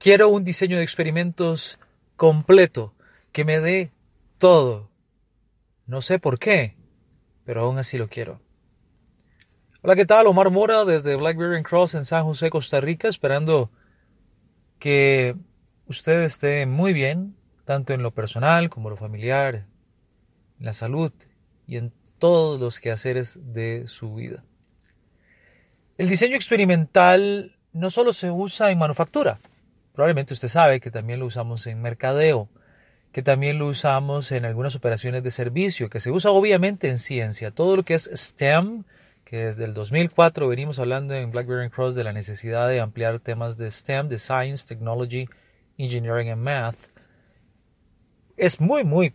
Quiero un diseño de experimentos completo, que me dé todo. No sé por qué, pero aún así lo quiero. Hola, ¿qué tal? Omar Mora desde Blackberry Cross en San José, Costa Rica, esperando que usted esté muy bien, tanto en lo personal como en lo familiar, en la salud y en todos los quehaceres de su vida. El diseño experimental no solo se usa en manufactura, Probablemente usted sabe que también lo usamos en mercadeo, que también lo usamos en algunas operaciones de servicio, que se usa obviamente en ciencia. Todo lo que es STEM, que desde el 2004 venimos hablando en BlackBerry Cross de la necesidad de ampliar temas de STEM, de Science, Technology, Engineering and Math. Es muy, muy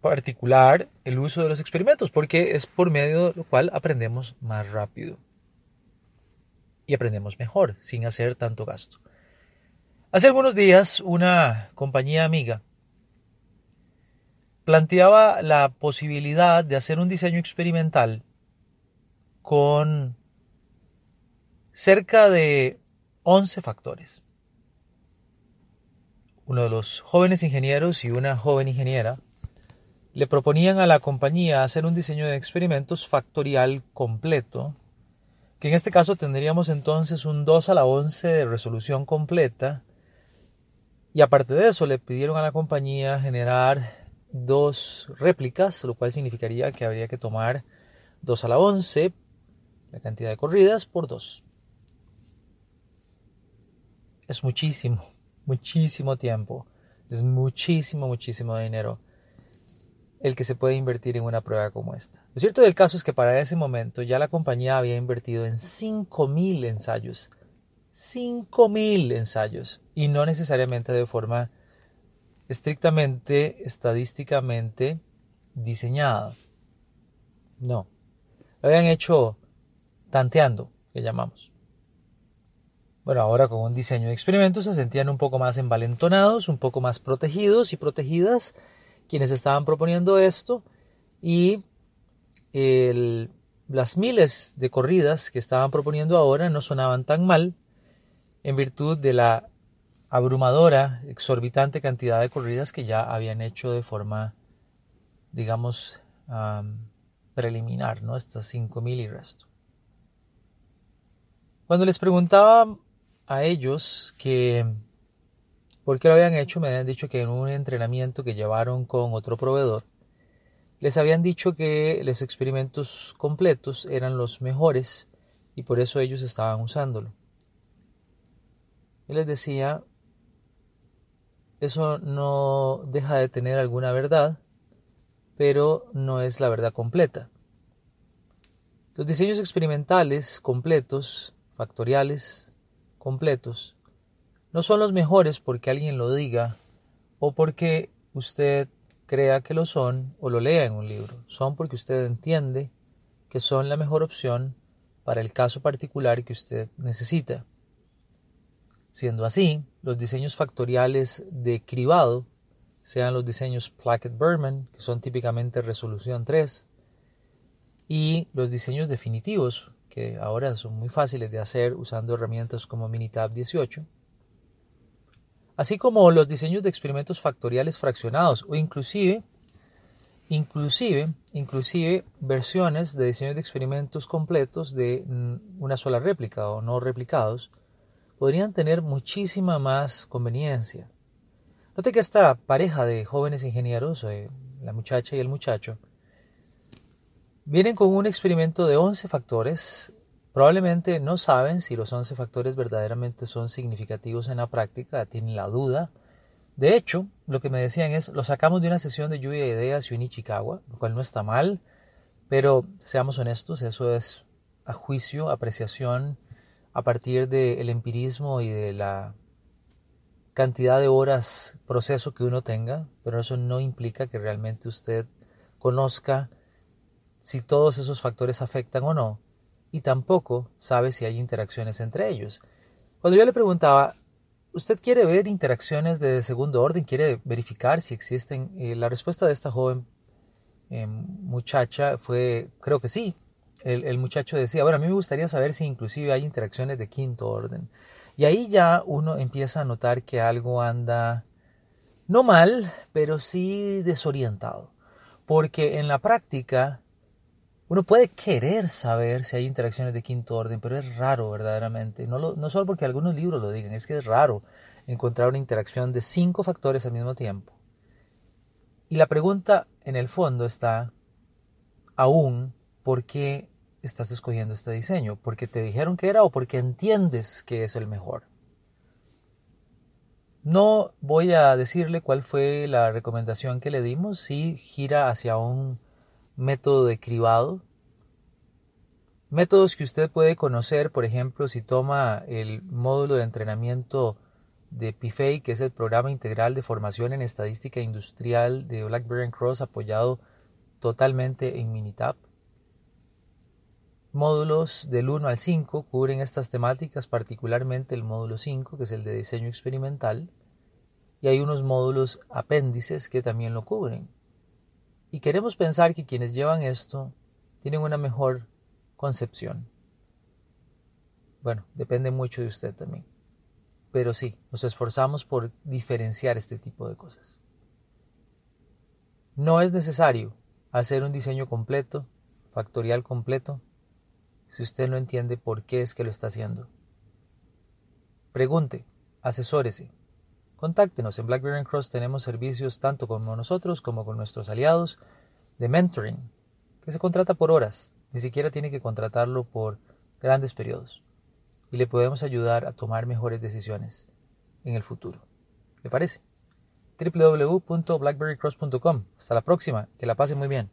particular el uso de los experimentos porque es por medio de lo cual aprendemos más rápido y aprendemos mejor sin hacer tanto gasto. Hace algunos días una compañía amiga planteaba la posibilidad de hacer un diseño experimental con cerca de 11 factores. Uno de los jóvenes ingenieros y una joven ingeniera le proponían a la compañía hacer un diseño de experimentos factorial completo, que en este caso tendríamos entonces un 2 a la 11 de resolución completa, y aparte de eso, le pidieron a la compañía generar dos réplicas, lo cual significaría que habría que tomar 2 a la 11, la cantidad de corridas, por 2. Es muchísimo, muchísimo tiempo. Es muchísimo, muchísimo dinero el que se puede invertir en una prueba como esta. Lo cierto del caso es que para ese momento ya la compañía había invertido en 5.000 ensayos 5.000 ensayos y no necesariamente de forma estrictamente estadísticamente diseñada. No. Lo habían hecho tanteando, que llamamos. Bueno, ahora con un diseño de experimentos se sentían un poco más envalentonados, un poco más protegidos y protegidas quienes estaban proponiendo esto y las miles de corridas que estaban proponiendo ahora no sonaban tan mal en virtud de la abrumadora, exorbitante cantidad de corridas que ya habían hecho de forma, digamos, preliminar, ¿no? Estas 5.000 y resto. Cuando les preguntaba a ellos que por qué lo habían hecho, me habían dicho que en un entrenamiento que llevaron con otro proveedor, les habían dicho que los experimentos completos eran los mejores y por eso ellos estaban usándolo. Y les decía, eso no deja de tener alguna verdad, pero no es la verdad completa. Los diseños experimentales completos, factoriales, completos, no son los mejores porque alguien lo diga o porque usted crea que lo son o lo lea en un libro. Son porque usted entiende que son la mejor opción para el caso particular que usted necesita. Siendo así, los diseños factoriales de cribado, sean los diseños Plackett-Berman, que son típicamente resolución 3, y los diseños definitivos, que ahora son muy fáciles de hacer usando herramientas como Minitab 18, así como los diseños de experimentos factoriales fraccionados o inclusive inclusive inclusive versiones de diseños de experimentos completos de una sola réplica o no replicados podrían tener muchísima más conveniencia. Note que esta pareja de jóvenes ingenieros, eh, la muchacha y el muchacho, vienen con un experimento de 11 factores. Probablemente no saben si los 11 factores verdaderamente son significativos en la práctica, tienen la duda. De hecho, lo que me decían es, lo sacamos de una sesión de lluvia de ideas y Ichikawa, lo cual no está mal, pero seamos honestos, eso es a juicio, apreciación, a partir del empirismo y de la cantidad de horas proceso que uno tenga, pero eso no implica que realmente usted conozca si todos esos factores afectan o no, y tampoco sabe si hay interacciones entre ellos. Cuando yo le preguntaba, ¿usted quiere ver interacciones de segundo orden? ¿Quiere verificar si existen? Eh, la respuesta de esta joven eh, muchacha fue, creo que sí. El, muchacho decía, bueno, a mí me gustaría saber si inclusive hay interacciones de quinto orden. Y ahí ya uno empieza a notar que algo anda no mal, pero sí desorientado. Porque en la práctica uno puede querer saber si hay interacciones de quinto orden, pero es raro verdaderamente. No, no solo porque algunos libros lo digan, es que es raro encontrar una interacción de cinco factores al mismo tiempo. Y la pregunta en el fondo está aún, ¿por qué estás escogiendo este diseño? ¿Porque te dijeron que era o porque entiendes que es el mejor? No voy a decirle cuál fue la recomendación que le dimos, si gira hacia un método de cribado. Métodos que usted puede conocer, por ejemplo, si toma el módulo de entrenamiento de PIFEI, que es el programa integral de formación en estadística industrial de BlackBerry Cross, apoyado totalmente en Minitab. Módulos del 1 al 5 cubren estas temáticas, particularmente el módulo 5, que es el de diseño experimental, y hay unos módulos apéndices que también lo cubren. Y queremos pensar que quienes llevan esto tienen una mejor concepción. Bueno, depende mucho de usted también. Pero sí, nos esforzamos por diferenciar este tipo de cosas. No es necesario hacer un diseño completo, factorial completo, si usted no entiende por qué es que lo está haciendo. Pregunte, asesórese. Contáctenos. En BlackBerry Cross tenemos servicios tanto con nosotros como con nuestros aliados de mentoring, que se contrata por horas. Ni siquiera tiene que contratarlo por grandes periodos. Y le podemos ayudar a tomar mejores decisiones en el futuro. ¿Le parece? www.blackberrycross.com. Hasta la próxima. Que la pase muy bien.